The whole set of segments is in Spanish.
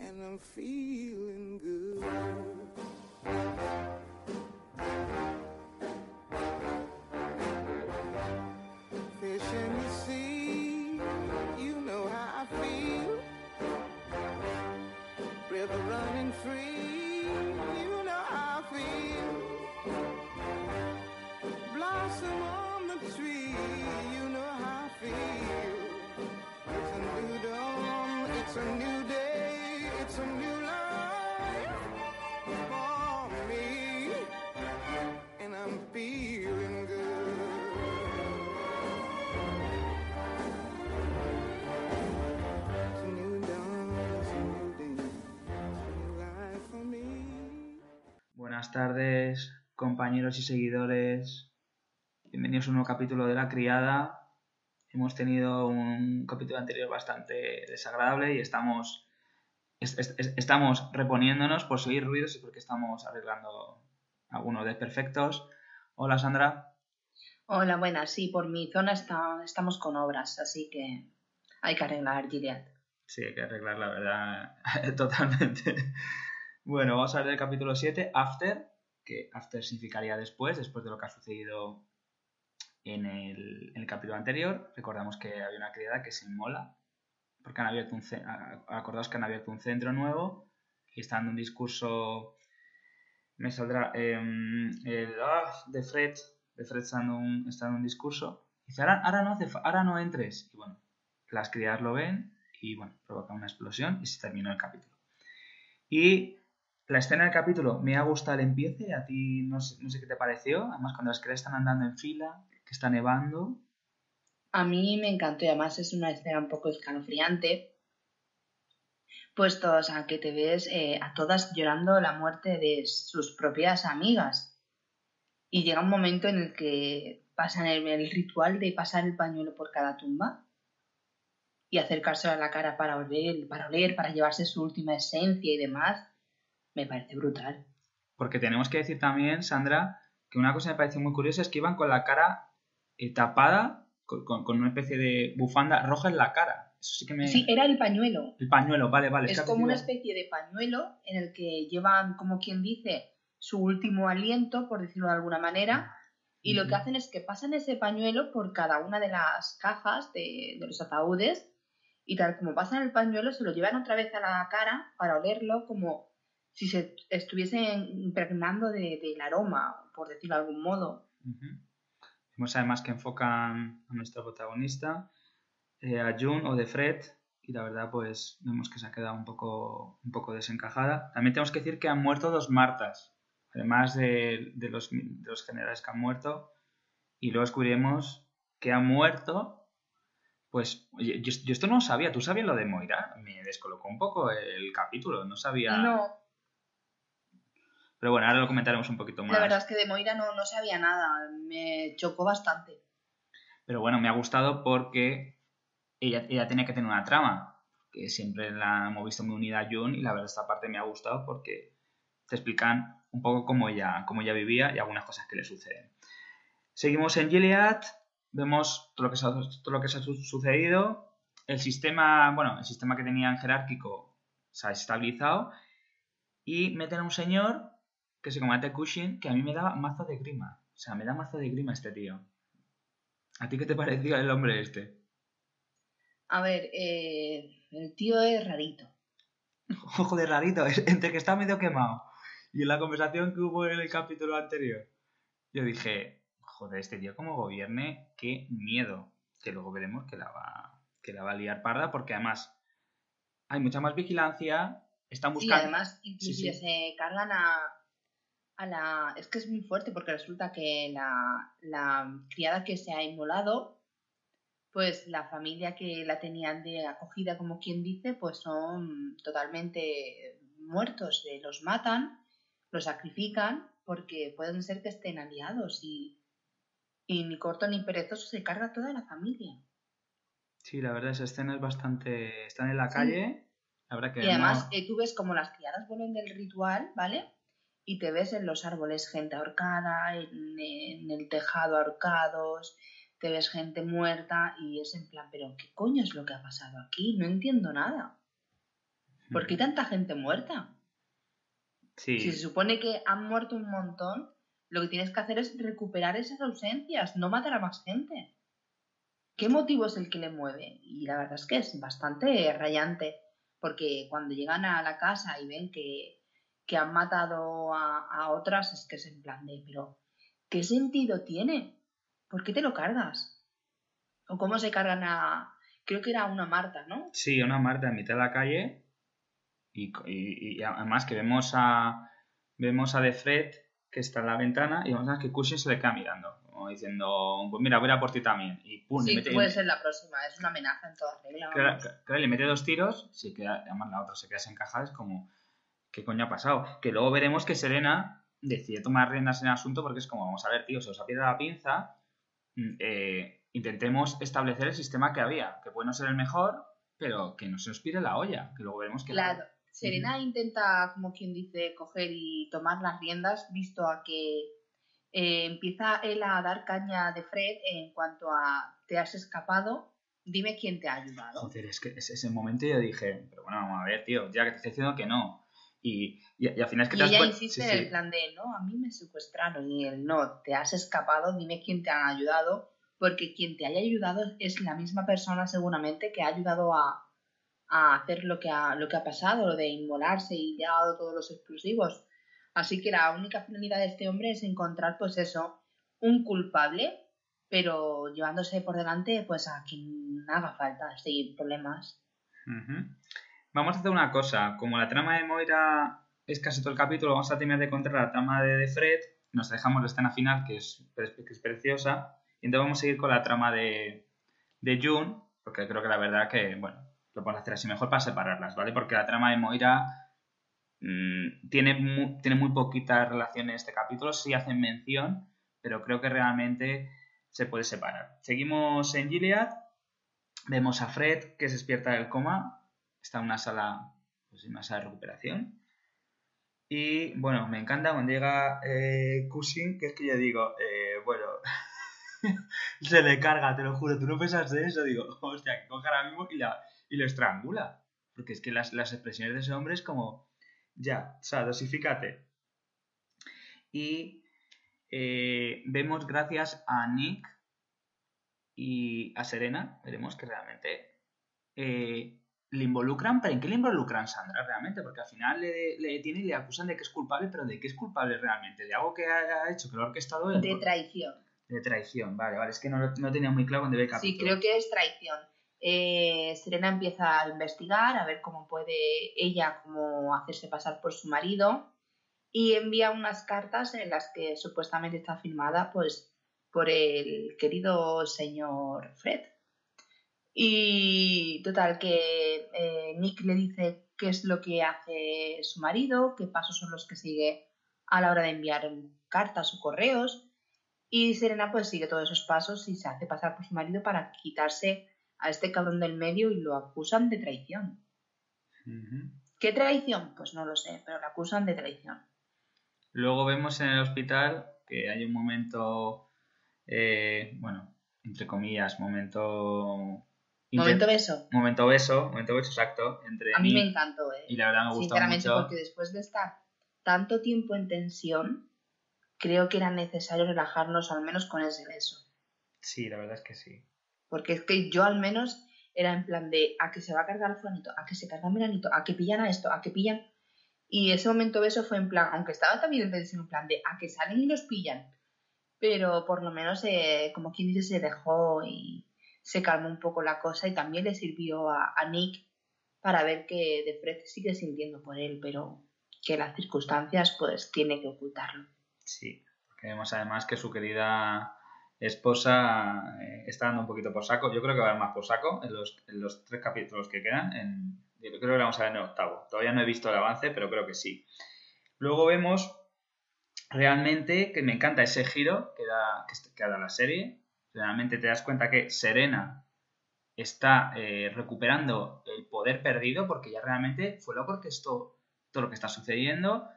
And I'm feeling good. Fish in the sea, you know how I feel. River running free, you know how I feel. Blossom on the tree, Buenas tardes, compañeros y seguidores. Bienvenidos a un nuevo capítulo de La Criada. Hemos tenido un capítulo anterior bastante desagradable y estamos, es- es- es- estamos reponiéndonos por seguir ruidos y porque estamos arreglando algunos desperfectos. Hola Sandra. Hola, buenas. Sí, por mi zona está, estamos con obras, así que hay que arreglar, Gilead. Sí, hay que arreglar la verdad totalmente. Bueno, vamos a ver el capítulo 7, After, que After significaría después, después de lo que ha sucedido en el, capítulo anterior. Recordamos que había una criada que se inmola, porque han abierto un acordaos que han abierto un centro nuevo y está dando un discurso, me saldrá, em, el, ah, de Fred, de Fred está dando un, dando un discurso. Dice, ahora, ahora, no, hace ahora no entres. Y bueno, las criadas lo ven y bueno, provoca una explosión y se terminó el capítulo. Y la escena del capítulo me ha gustado el empiece, a ti no sé, qué te pareció, además cuando las criadas están andando en fila, que está nevando, A mí me encantó y además es una escena un poco escalofriante, puesto o que te ves eh, a todas llorando la muerte de sus propias amigas. Y llega un momento en el que pasan el, el ritual de pasar el pañuelo por cada tumba y acercarse a la cara para oler, para oler, para llevarse su última esencia y demás. Me parece brutal. porque tenemos que decir también, Sandra, que una cosa que me pareció muy curiosa es que iban con la cara eh, tapada, con, con- con una especie de bufanda roja en la cara. Eso sí que me... Sí, era el pañuelo. El pañuelo, vale, vale. Es como una especie de pañuelo en el que llevan, como quien dice, su último aliento, por decirlo de alguna manera, y lo que hacen es que pasan ese pañuelo por cada una de las cajas de, de los ataúdes y tal como pasan el pañuelo se lo llevan otra vez a la cara para olerlo como si se estuviesen impregnando de- del aroma, por decirlo de algún modo. Ujú. Vemos además que enfocan a nuestra protagonista, eh, a June o de Fred, y la verdad pues vemos que se ha quedado un poco, un poco desencajada. También tenemos que decir que han muerto dos Martas, además de, de los, de los generales que han muerto, y luego descubriremos que ha muerto, pues yo, yo esto no lo sabía, ¿tú sabías lo de Moira? Me descolocó un poco el capítulo, no sabía... No, Pero bueno, ahora lo comentaremos un poquito más. la verdad es que de Moira no, no sabía nada, me chocó bastante. Pero bueno, me ha gustado porque ella, ella tenía que tener una trama, que siempre la hemos visto muy unida a June y la verdad esta parte me ha gustado porque te explican un poco cómo ella, cómo ella vivía y algunas cosas que le suceden. Seguimos en Gilead, vemos todo lo que se ha, todo lo que se ha su- sucedido, el sistema, bueno, el sistema que tenían jerárquico se ha estabilizado y meten a un señor que se Ted Cushing que a mí me da mazo de grima, o sea, me da mazo de grima este tío. ¿A ti qué te pareció el hombre este? A ver, eh, el tío es rarito. Ojo de rarito, es- entre que está medio quemado y en la conversación que hubo en el capítulo anterior, yo dije, joder, este tío como gobierne, qué miedo. Que luego veremos que la va, que la va a liar parda porque además hay mucha más vigilancia, están Y buscando... además, inclusive sí. se cargan a, a la... Es que es muy fuerte porque resulta que la, la criada que se ha inmolado, pues la familia que la tenían de acogida, como quien dice, pues son totalmente muertos, eh, los matan lo sacrifican porque pueden ser que estén aliados y, y ni corto ni perezoso se carga toda la familia. Sí, la verdad, esa escena es bastante... Están en la Sí. calle, la verdad que Y además no- eh, tú ves como las criadas vuelven del ritual, ¿vale? Y te ves en los árboles gente ahorcada, en, en el tejado ahorcados, te ves gente muerta y es en plan, pero ¿qué coño es lo que ha pasado aquí? No entiendo nada. ¿Por qué tanta gente muerta? Sí, Si se supone que han muerto un montón, lo que tienes que hacer es recuperar esas ausencias, no matar a más gente. ¿Qué motivo es el que le mueve? Y la verdad es que es bastante rayante, porque cuando llegan a la casa y ven que, que han matado a, a otras, es que es en plan de, pero ¿qué sentido tiene? ¿Por qué te lo cargas? ¿O cómo se cargan a... Creo que era una Marta, ¿no? Sí, una Marta en mitad de la calle y, y- y además que vemos a vemos a De Fred que está en la ventana y vemos a que Cushing se le queda mirando como diciendo pues mira voy a ir a por ti también y pum, Sí, mete, puede ser la próxima, es una amenaza en toda regla. claro, vamos. claro, le mete dos tiros se queda, además la otra se queda desencajada es como ¿qué coño ha pasado? que luego veremos que Serena decide tomar riendas en el asunto porque es como vamos a ver tío se os ha perdido la pinza mm, eh, intentemos establecer el sistema que había que puede no ser el mejor pero que no se nos pire la olla que luego veremos que Claro. Serena intenta, como quien dice, coger y tomar las riendas, visto a que eh, empieza él a dar caña de Fred en cuanto a te has escapado, dime quién te ha ayudado. Joder, es que ese momento yo dije, pero bueno, vamos a ver, tío, ya que te estoy diciendo que no. Y, y, y al final es que Y te ella cuen- insiste sí, el plan de, no, a mí me secuestraron y él, no, te has escapado, dime quién te ha ayudado, porque quien te haya ayudado es la misma persona seguramente que ha ayudado a, a hacer lo que ha, lo que ha pasado, lo de inmolarse y le ha dado todos los explosivos. Así que la única finalidad de este hombre es encontrar, pues eso, un culpable, pero llevándose por delante, pues a quien haga falta, sin problemas. Vamos a hacer una cosa, como la trama de Moira es casi todo el capítulo, vamos a terminar de contar la trama de, Fred, nos dejamos la escena final que es, que es preciosa, y entonces vamos a seguir con la trama de, de June, porque creo que la verdad que, bueno, lo podemos hacer así mejor para separarlas, ¿vale? Porque la trama de Moira mm, tiene, mu- tiene muy poquita relación en este capítulo, sí hacen mención, pero creo que realmente se puede separar. Seguimos en Gilead, vemos a Fred que se despierta del coma, está en una sala, pues una sala de recuperación. Y bueno, me encanta cuando llega eh, Cushing, que es que yo digo, eh, bueno, se le carga, te lo juro, tú no pensas de eso, digo, hostia, que coge ahora mismo y, la, y lo estrangula. Porque es que las, las expresiones de ese hombre es como, ya, o sea, dosifícate. Y eh, vemos gracias a Nick y a Serena, veremos que realmente eh, le involucran, pero ¿en qué le involucran Sandra realmente? Porque al final le, le detienen y le acusan de que es culpable, pero ¿de qué es culpable realmente? ¿De algo que haya hecho, que lo ha orquestado él? De traición. De traición, vale, vale, es que no, no tenía muy claro cuando ve Sí, creo que es traición. Eh, Serena empieza a investigar, a ver cómo puede ella como hacerse pasar por su marido y envía unas cartas en las que supuestamente está firmada pues por el querido señor Fred. Y total, que eh, Nick le dice qué es lo que hace su marido, qué pasos son los que sigue a la hora de enviar cartas o correos. Y Serena pues sigue todos esos pasos y se hace pasar por su marido para quitarse a este cabrón del medio y lo acusan de traición. ¿Qué traición? Pues no lo sé, pero lo acusan de traición. Luego vemos en el hospital que hay un momento, eh, bueno, entre comillas, momento... Momento beso. momento beso, momento beso exacto, entre A mí me encantó, ¿eh? y la verdad me gustó Sinceramente, mucho. porque después de estar tanto tiempo en tensión, creo que era necesario relajarnos al menos con ese beso. Sí, la verdad es que sí. Porque es que yo al menos era en plan de a que se va a cargar fulanito, a que se carga Miranito, a que pillan a esto, a que pillan. Y ese momento beso fue en plan, aunque estaba también en tensión, en plan de a que salen y los pillan. Pero por lo menos, eh, como quien dice, se dejó y se calmó un poco la cosa y también le sirvió a, Nick para ver que de Fred sigue sintiendo por él, pero que las circunstancias pues tiene que ocultarlo. Sí, porque vemos además que su querida esposa eh, está dando un poquito por saco. Yo creo que va a dar más por saco en los, en los tres capítulos que quedan. Yo creo que vamos a ver en el octavo. Todavía no he visto el avance, pero creo que sí. Luego vemos realmente que me encanta ese giro que da, que, que da la serie. Realmente te das cuenta que Serena está eh, recuperando el poder perdido porque ya realmente fue lo que orquestó todo lo que está sucediendo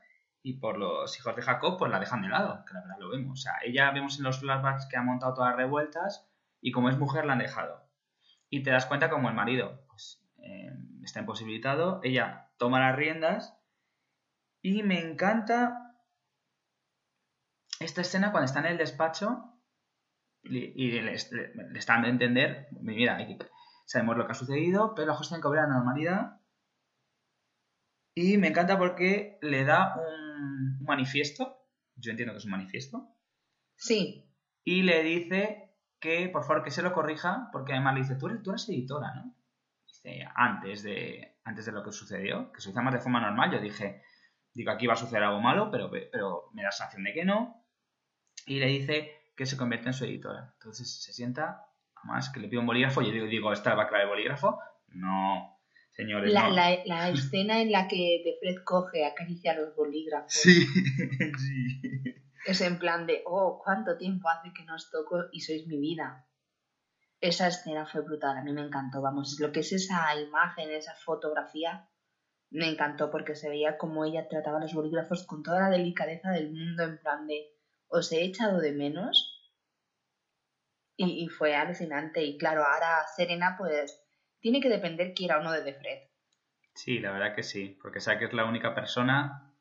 y por los hijos de Jacob pues la dejan de lado, que la verdad lo vemos. O sea, ella vemos en los flashbacks que ha montado todas las revueltas y como es mujer la han dejado. Y te das cuenta como el marido pues, eh, está imposibilitado, ella toma las riendas y me encanta esta escena cuando está en el despacho y, le, están dando a entender, mira, sabemos lo que ha sucedido, pero la justicia cobra la normalidad. Y me encanta porque le da un, manifiesto, yo entiendo que es un manifiesto. Sí. Y le dice que, por favor, que se lo corrija, porque además le dice, tú eres, tú eres editora, ¿no? Dice, antes de, antes de lo que sucedió, que se hizo más de forma normal, yo dije, digo, aquí va a suceder algo malo, pero, pero me da sensación de que no. Y le dice que se convierte en su editora. Entonces se sienta, además que le pido un bolígrafo, y yo digo, digo ¿esta va a clavar el bolígrafo? No, señores. La, no. la, la escena en la que De Fred coge, acaricia los bolígrafos. Sí, sí. Es en plan de, oh, cuánto tiempo hace que nos toco y sois mi vida. Esa escena fue brutal, a mí me encantó, vamos, lo que es esa imagen, esa fotografía, me encantó porque se veía como ella trataba los bolígrafos con toda la delicadeza del mundo, en plan de, os he echado de menos. Y, fue alucinante. Y claro, ahora Serena, pues, tiene que depender quiera o no de Defred. Sí, la verdad que sí, porque sabe que es la única persona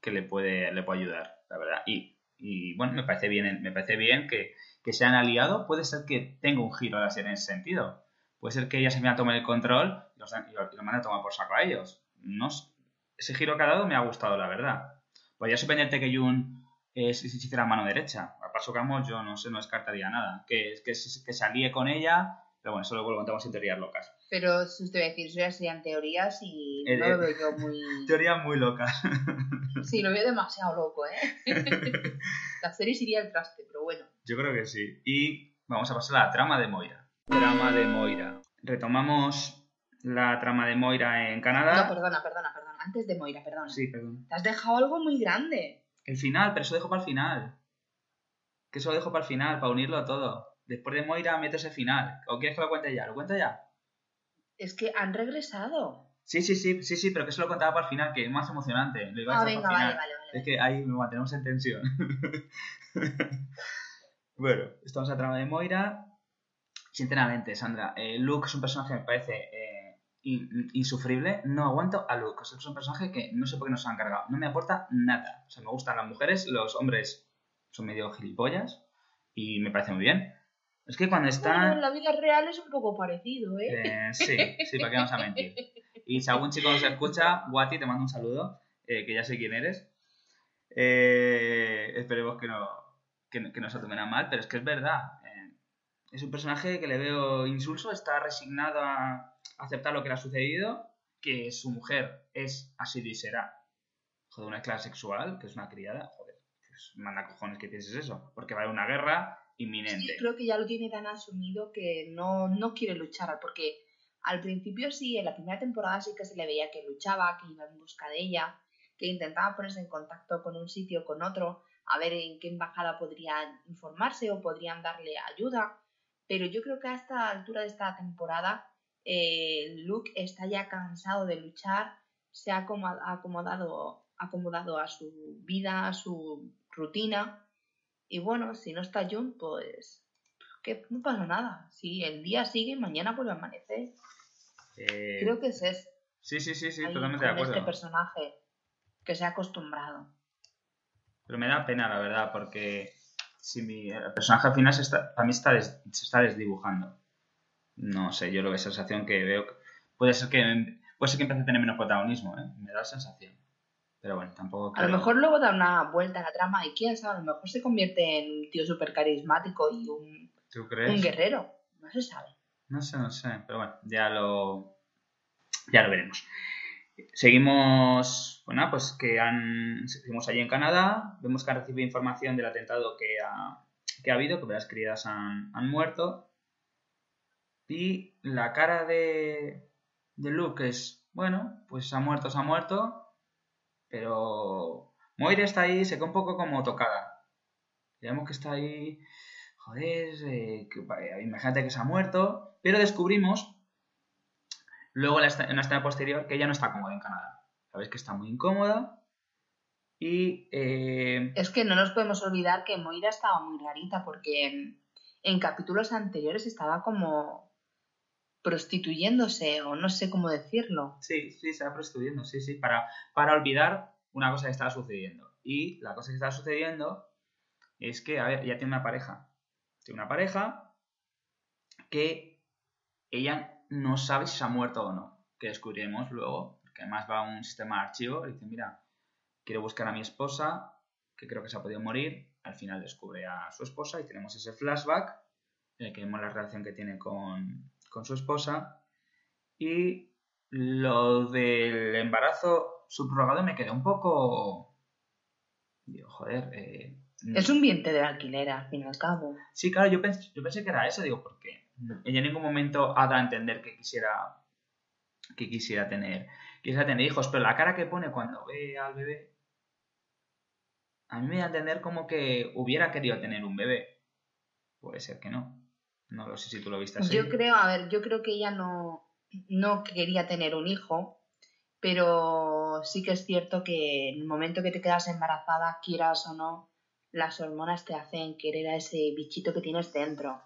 que le puede, le puede ayudar, la verdad. Y, y bueno, me parece bien, me parece bien que, que se han aliado. Puede ser que tenga un giro a la serie en ese sentido. Puede ser que ella se vaya a tomar el control y los, y a tomar por saco a ellos. No, ese giro que ha dado me ha gustado, la verdad. Podría sorprenderte que Jun es, si hiciera mano derecha. A paso que vamos, yo no sé, no descartaría nada. Que, que, que se alíe con ella, pero bueno, eso luego lo contamos en teorías locas. Pero si usted va a decir, eso ya serían teorías y Eh, no eh, lo veo yo muy... Teorías muy locas. Sí, lo veo demasiado loco, ¿eh? La serie se iría al traste, pero bueno. Yo creo que sí. Y vamos a pasar a la trama de Moira. Trama de Moira. Retomamos la trama de Moira en Canadá. No, perdona, perdona, perdona. Antes de Moira, perdona. Sí, perdón. Te has dejado algo muy grande. El final, pero eso lo dejo para el final. Que eso lo dejo para el final, para unirlo todo. Después de Moira meto ese final. ¿O quieres que lo cuente ya? ¿Lo cuento ya? Es que han regresado. Sí, sí, sí, sí, sí, pero que eso lo contaba para el final, que es más emocionante. Lo iba a Ah, venga, el vale, vale, vale. Es que ahí nos mantenemos en tensión. bueno, estamos la trama de Moira. Sinceramente, Sandra, eh, Luke es un personaje que me parece eh, insufrible. No aguanto a Luke. O sea, es un personaje que no sé por qué nos han cargado. No me aporta nada. O sea, me gustan las mujeres, los hombres son medio gilipollas y me parece muy bien. Es que cuando Bueno, están... en la vida real es un poco parecido, ¿eh? Eh, sí, sí, ¿para qué vamos a mentir? Y si algún chico nos escucha, Guati, te mando un saludo, eh, que ya sé quién eres. Eh, esperemos que no, que, no- que no se tomen a mal, pero es que es verdad. eh, es un personaje que le veo insulso, está resignado a aceptar lo que le ha sucedido, que su mujer es, ha sido y será, joder, una esclava sexual, que es una criada, joder, pues manda cojones que pienses eso, porque va a haber una guerra inminente. Sí, creo que ya lo tiene tan asumido que no, no quiere luchar, porque al principio sí, en la primera temporada sí que se le veía que luchaba, que iba en busca de ella, que intentaba ponerse en contacto con un sitio o con otro, a ver en qué embajada podrían informarse o podrían darle ayuda, pero yo creo que a esta altura de esta temporada eh, Luke está ya cansado de luchar, se ha acomo- acomodado, acomodado a su vida, a su rutina, y bueno, si no está Jun, pues que no pasa nada. Si el día sigue, mañana vuelve a amanecer. Eh, Creo que es eso. Sí, sí, sí, sí, ahí totalmente de acuerdo. este personaje que se ha acostumbrado. Pero me da pena, la verdad, porque si mi el personaje al final se está, para mí está des- se está desdibujando. No sé, yo lo veo sensación que veo. que- Puede ser que puede ser que empiece a tener menos protagonismo, ¿eh? Me da la sensación. Pero bueno, tampoco A lo creo- mejor luego da una vuelta a la trama y quién sabe, a lo mejor se convierte en un tío súper carismático y un, ¿Tú crees? un guerrero. No se sabe. No sé, no sé, pero bueno, ya lo ya lo veremos. Seguimos, bueno, pues que han seguimos allí en Canadá, vemos que han recibido información del atentado que ha, que ha habido, que las criadas han, han muerto. Y la cara de, de Luke es, bueno, pues se ha muerto, se ha muerto, pero Moira está ahí, se queda un poco como tocada. Digamos que está ahí, joder, eh, imagínate que se ha muerto, pero descubrimos luego en una escena posterior que ella no está cómoda en Canadá. Sabes que está muy incómoda y eh, Es que no nos podemos olvidar que Moira estaba muy rarita porque en capítulos anteriores estaba como prostituyéndose o no sé cómo decirlo. sí, sí, se va prostituyendo, sí, sí, para, para olvidar una cosa que estaba sucediendo. Y la cosa que estaba sucediendo es que, a ver, ella tiene una pareja. Tiene una pareja que ella no sabe si se ha muerto o no. Que descubriremos luego, porque además va a un sistema de archivo y dice, mira, quiero buscar a mi esposa, que creo que se ha podido morir. Al final descubre a su esposa y tenemos ese flashback en el que vemos la relación que tiene con, con su esposa. Y lo del embarazo subrogado me quedó un poco... Digo, joder, eh, Es un vientre de alquiler, al fin y al cabo. Sí, claro, yo pensé, yo pensé que era eso, digo, porque ella en ningún momento ha dado a entender que quisiera que quisiera tener quisiera tener hijos, pero la cara que pone cuando ve al bebé a mí me da a entender como que hubiera querido tener un bebé. Puede ser que no. No lo sé si tú lo viste así. Yo creo, a ver, yo creo que ella no, no quería tener un hijo, pero sí que es cierto que en el momento que te quedas embarazada, quieras o no, las hormonas te hacen querer a ese bichito que tienes dentro.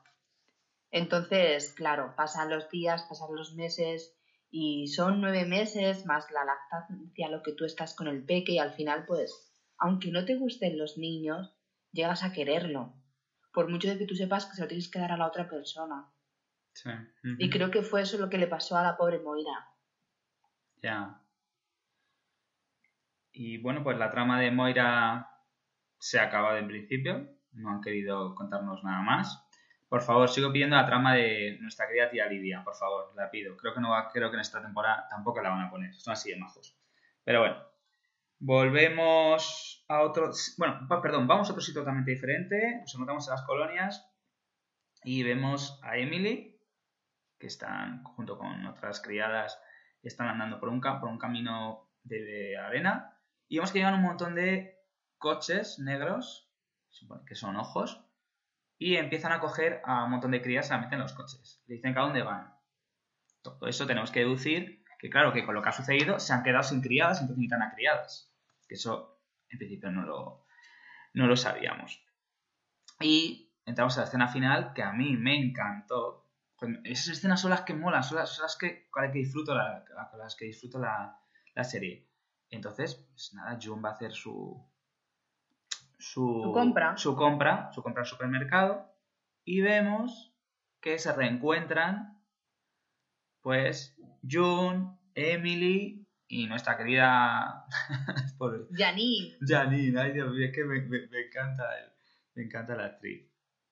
Entonces, claro, pasan los días, pasan los meses y son nueve meses más la lactancia, lo que tú estás con el peque y al final, pues, aunque no te gusten los niños, llegas a quererlo. Por mucho de que tú sepas que se lo tienes que dar a la otra persona. Sí. Y creo que fue eso lo que le pasó a la pobre Moira. Ya. Y bueno, pues la trama de Moira se ha acabado en principio. No han querido contarnos nada más. Por favor, sigo pidiendo la trama de nuestra querida tía Lidia. Por favor, la pido. Creo que no va, creo que en esta temporada tampoco la van a poner. Son así de majos. Pero bueno. Volvemos a otro. Bueno, perdón, vamos a otro sitio totalmente diferente. Nos encontramos en las colonias. Y vemos a Emily, que están junto con otras criadas están andando por un, por un camino de, arena y vemos que llegan un montón de coches negros, que son ojos, y empiezan a coger a un montón de crías y la meten en los coches. Le dicen que a dónde van. Todo eso tenemos que deducir que, claro, que con lo que ha sucedido se han quedado sin criadas entonces necesitan a criadas. Que eso, en principio, no lo, no lo sabíamos. Y entramos a la escena final que a mí me encantó. Esas escenas son las que molan, son las, son las que, con las que disfruto la, con las que disfruto la, la serie. Entonces, pues nada, June va a hacer su, su, Su compra. su compra, su compra al supermercado y vemos que se reencuentran pues June, Emily y nuestra querida Janine. Janine, ay Dios mío, es que me, me- me encanta el- me encanta la actriz.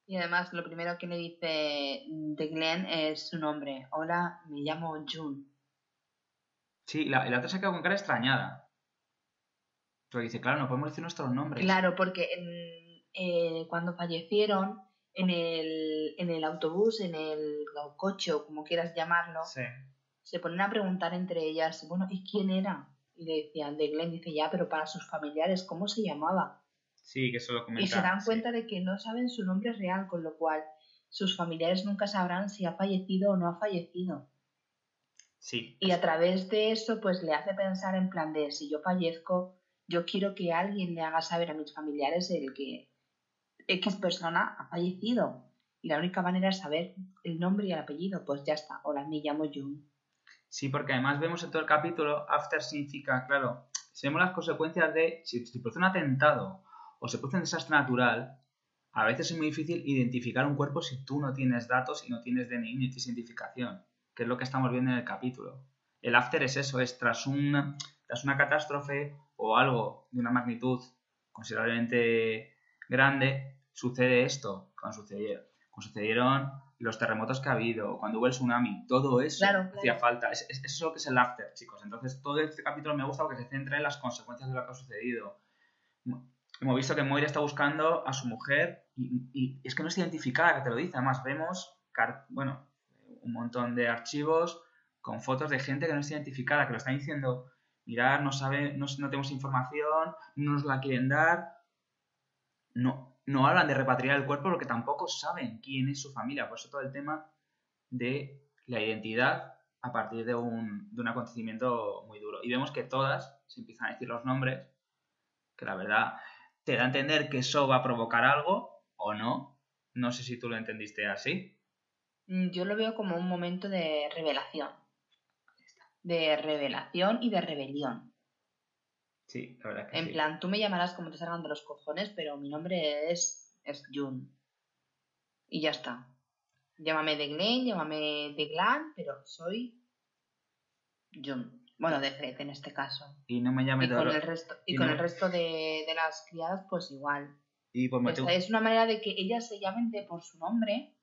Y además lo primero que le dice de Glenn es su nombre. Hola, me llamo June. Sí, la, la otra se ha quedado con cara extrañada. Porque dice, claro, no podemos decir nuestros nombres. Claro, porque en- eh, cuando fallecieron en el, en el autobús, en el coche o como quieras llamarlo, Sí. Se ponen a preguntar entre ellas, bueno, ¿y quién era? Y le decían, de Glenn dice ya, pero para sus familiares, ¿cómo se llamaba? Sí, que eso lo comenta. Y se dan sí. cuenta de que no saben su nombre real, con lo cual sus familiares nunca sabrán si ha fallecido o no ha fallecido. Sí. Y a través de eso, pues le hace pensar en plan de si yo fallezco, yo quiero que alguien le haga saber a mis familiares el que X persona ha fallecido. Y la única manera es saber el nombre y el apellido. Pues ya está. Hola, me llamo June. Sí, porque además vemos en todo el capítulo, after significa, claro, si vemos las consecuencias de, si se produce un atentado o se produce un desastre natural, a veces es muy difícil identificar un cuerpo si tú no tienes datos y no tienes DNI ni tienes identificación, que es lo que estamos viendo en el capítulo. El after es eso, es tras una, tras una catástrofe o algo de una magnitud considerablemente grande, sucede esto, cuando sucedieron, sucedieron los terremotos que ha habido, cuando hubo el tsunami, todo eso Claro, hacía claro. falta. Es, es- eso es lo que es el after, chicos. Entonces, todo este capítulo me gusta porque se centra en las consecuencias de lo que ha sucedido. Hemos visto que Moira está buscando a su mujer y, y es que no está identificada, que te lo dice. Además, vemos, bueno, un montón de archivos con fotos de gente que no está identificada, que lo están diciendo mirar, no sabe, no, no tenemos información, no nos la quieren dar. No, no hablan de repatriar el cuerpo porque tampoco saben quién es su familia. Por eso todo el tema de la identidad a partir de un, de un acontecimiento muy duro. Y vemos que todas se empiezan a decir los nombres, que la verdad te da a entender que eso va a provocar algo o no. No sé si tú lo entendiste así. Mm, Yo lo veo como un momento de revelación. De revelación y de rebelión. Sí, la verdad que En sí. plan, tú me llamarás como te salgan de los cojones, pero mi nombre es, es Jun. Y ya está. Llámame de Glenn, llámame de Glan, pero soy Jun. Bueno, de Fred en este caso. Y no me llame Y con el resto, y y con no- el resto de, de las criadas, pues igual. Y. Esta es una manera de que ellas se llamen de por su nombre.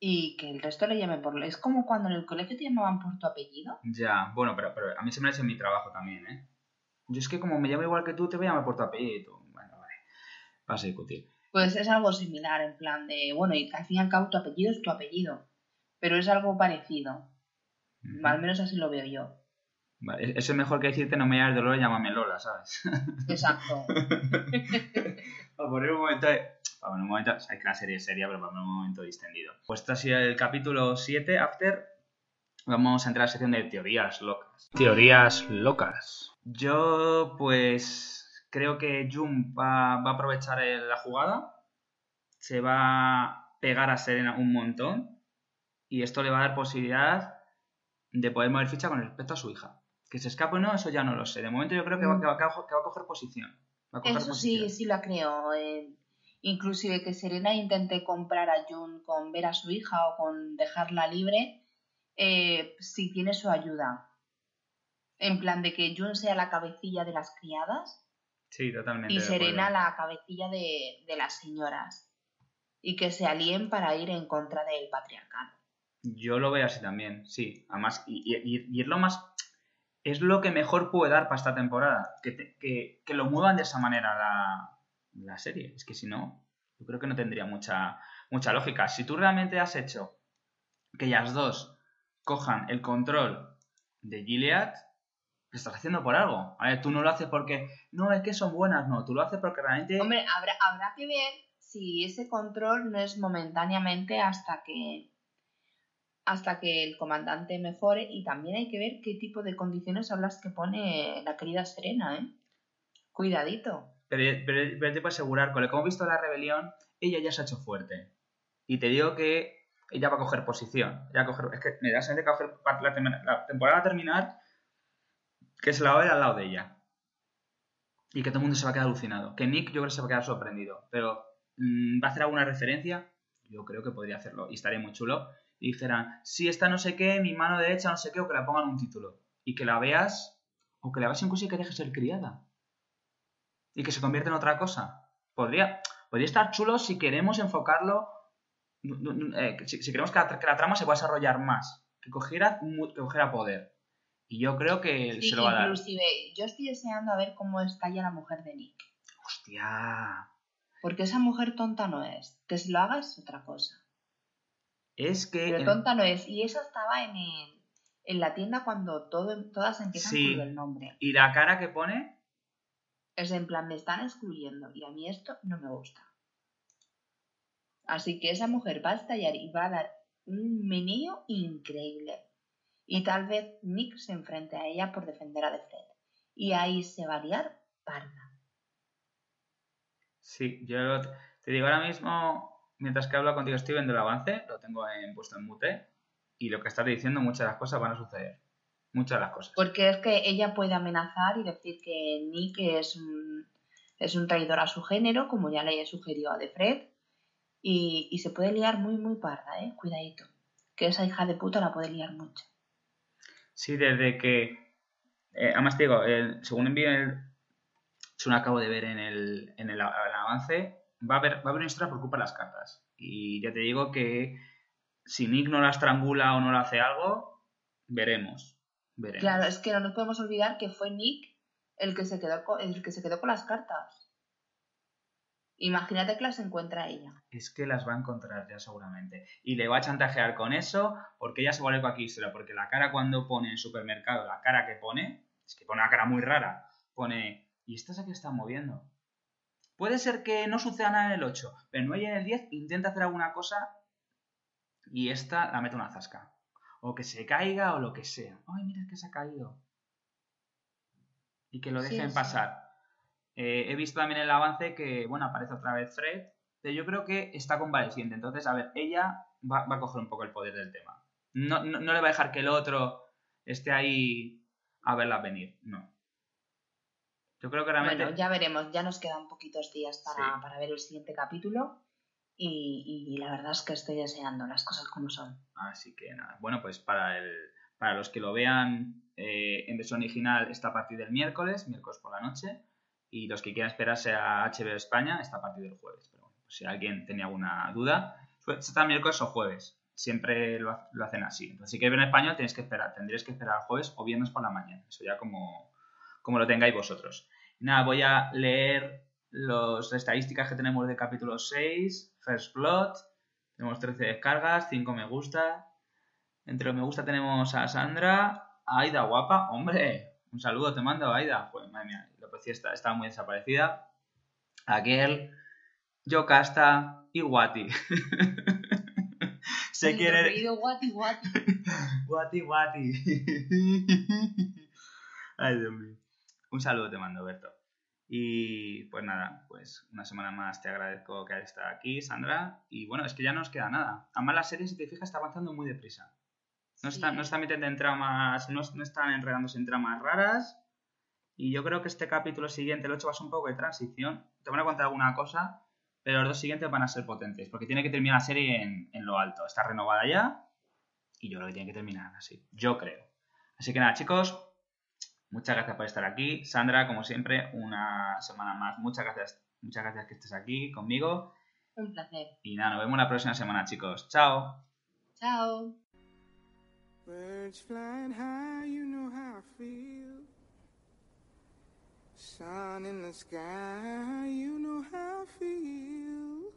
Y que el resto le llame por... Es como cuando en el colegio te llamaban por tu apellido. Ya, bueno, pero, pero a mí se me ha hecho en mi trabajo también, ¿eh? Yo es que como me llamo igual que tú, te voy a llamar por tu apellido. Bueno, vale. Vas a discutir. Pues es algo similar, en plan de, bueno, y al fin y al cabo tu apellido es tu apellido, pero es algo parecido, al menos así lo veo yo. Vale, Eso es mejor que decirte no me llames dolor, llámame Lola, ¿sabes? Exacto. Para poner un momento de... Para un momento... Sabes que la serie es seria, pero para un momento distendido. Pues este ha sido el capítulo 7, After. Vamos a entrar a la sección de teorías locas. Teorías locas. Yo, pues... Creo que Jun va, va a aprovechar la jugada. Se va a pegar a Serena un montón. Y esto le va a dar posibilidad de poder mover ficha con respecto a su hija. Que se escape o no, eso ya no lo sé. De momento yo creo que va, que va- que va- que va a coger posición. Va a coger Eso sí, posición. sí lo creo. eh, inclusive que Serena intente comprar a Jun con ver a su hija o con dejarla libre, eh, si tiene su ayuda. En plan de que Jun sea la cabecilla de las criadas Sí, totalmente. y. Serena la cabecilla de, de las señoras. Y que se alíen para ir en contra del patriarcado. Yo lo veo así también, sí. Además, y, y- y- y es lo más. Es lo que mejor puede dar para esta temporada. Que, te- que, que lo muevan de esa manera la, la serie. Es que si no, yo creo que no tendría mucha, mucha lógica. Si tú realmente has hecho que ellas dos cojan el control de Gilead, lo estás haciendo por algo. A ver, tú no lo haces porque. No, es que son buenas, no. Tú lo haces porque realmente. Hombre, habrá, habrá que ver si ese control no es momentáneamente hasta que hasta que el comandante mejore y también hay que ver qué tipo de condiciones son las que pone la querida Serena, ¿eh? Cuidadito. Pero, pero, pero te puedo asegurar, con lo que hemos visto la rebelión, ella ya se ha hecho fuerte. Y te digo que ella va a coger posición. Ella a coger, es que de que va a la, la temporada a terminar que se la va a ver al lado de ella. Y que todo el mundo se va a quedar alucinado. Que Nick yo creo que se va a quedar sorprendido. Pero mm, va a hacer alguna referencia, yo creo que podría hacerlo. Y estaría muy chulo. Y dijeran, si esta no sé qué, mi mano derecha no sé qué, o que la pongan un título. Y que la veas, o que la veas incluso y que deje ser criada y que se convierta en otra cosa. Podría, podría estar chulo si queremos enfocarlo, eh, si, si queremos que la, que la trama se pueda desarrollar más, que cogiera, que cogiera poder. Y yo creo que Sí, se lo va a dar. inclusive yo estoy deseando a ver cómo estalla la mujer de Nick. Hostia. Porque esa mujer tonta no es. Que se lo haga es otra cosa. Es que... Pero en- tonta no es. Y esa estaba en, el- en la tienda cuando todo, todas empiezan Sí. con el nombre. Y la cara que pone, Es en plan, me están excluyendo y a mí esto no me gusta. Así que esa mujer va a estallar y va a dar un meneo increíble. Y tal vez Nick se enfrente a ella por defender a Fred. Y ahí se va a liar parda. sí, yo te digo ahora mismo, mientras que hablo contigo estoy viendo el avance, lo tengo en, puesto en mute, y lo que estás diciendo, muchas de las cosas van a suceder. Muchas de las cosas. Porque es que ella puede amenazar y decir que Nick es un, es un traidor a su género, como ya le sugirió a The Fred. Y, y se puede liar muy, muy parda, ¿eh? Cuidadito. Que esa hija de puta la puede liar mucho. Sí, desde que. eh, además te digo, el- según envío el. Según acabo de ver en el, en el avance, va a, haber, va a haber una historia por culpa de las cartas. Y ya te digo que si Nick no la estrangula o no le hace algo, veremos. Veremos. Claro, es que no nos podemos olvidar que fue Nick el que se quedó con, el que se quedó con las cartas. Imagínate que las encuentra ella. Es que las va a encontrar ya seguramente. Y le va a chantajear con eso porque ella se vuelve coaquísera. Porque la cara cuando pone en supermercado, la cara que pone, es que pone una cara muy rara. Pone, ¿y estas a qué están moviendo? Puede ser que no suceda nada en el 8, pero no hay en el 10, intenta hacer alguna cosa y esta la mete una zasca. O que se caiga o lo que sea. Ay, mira que se ha caído. Y que lo Sí, dejen sí. pasar. Eh, he visto también el avance que, bueno, aparece otra vez Fred, pero yo creo que está convaleciente. Entonces, a ver, ella va, va a coger un poco el poder del tema. No, no, no le va a dejar que el otro esté ahí a verla venir. No. Yo creo que realmente... Bueno, ya veremos, ya nos quedan poquitos días para, Sí. para ver el siguiente capítulo. Y, la verdad es que estoy deseando las cosas como son. Así que nada. Bueno, pues para el para los que lo vean eh, en versión original está a partir del miércoles, miércoles por la noche. Y los que quieran esperarse a HBO España está a partir del jueves. Pero pues si alguien tenía alguna duda, está miércoles o jueves. Siempre lo, lo hacen así. Entonces, si quieres ver en español, tienes que esperar. Tendréis que esperar jueves o viernes por la mañana. Eso ya como, como lo tengáis vosotros. Nada, voy a leer las estadísticas que tenemos de capítulo 6, First Blood. Tenemos 13 descargas, 5 me gusta. Entre los me gusta tenemos a Sandra, a Aida guapa, hombre, un saludo te mando, Aida. Pues madre mía, la policía está, está muy desaparecida. A Girl, Yocasta y Wati. Se quiere. guati guati. Guati, guati. Ay, Dios mío. Un saludo te mando, Berto. Y pues nada, pues una semana más te agradezco que hayas estado aquí, Sandra. Y bueno, es que ya no nos queda nada. Además, la serie, si te fijas, está avanzando muy deprisa. No, Sí. está, no está metiendo en tramas, no, no están enredándose en tramas raras. Y yo creo que este capítulo siguiente, el 8, va a ser un poco de transición. Te van a contar alguna cosa, pero los dos siguientes van a ser potentes. Porque tiene que terminar la serie en, en lo alto. Está renovada ya. Y yo creo que tiene que terminar así. Yo creo. Así que nada, chicos. Muchas gracias por estar aquí. Sandra, como siempre, una semana más. Muchas gracias. Muchas gracias que estés aquí conmigo. Un placer. Y nada, nos vemos la próxima semana, chicos. Chao. Chao. Birds flying high, you know how I feel. Sun in the sky, you know how I feel.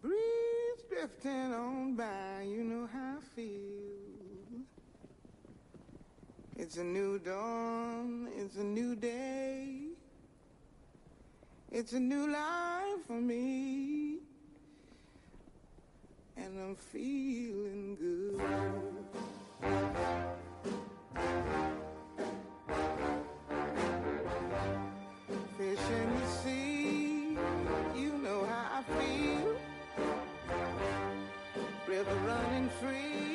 Breeze drifting on by, you know how I feel. It's a new dawn, it's a new day. It's a new life for me and I'm feeling good. Fish in the sea, you know how I feel. River running free,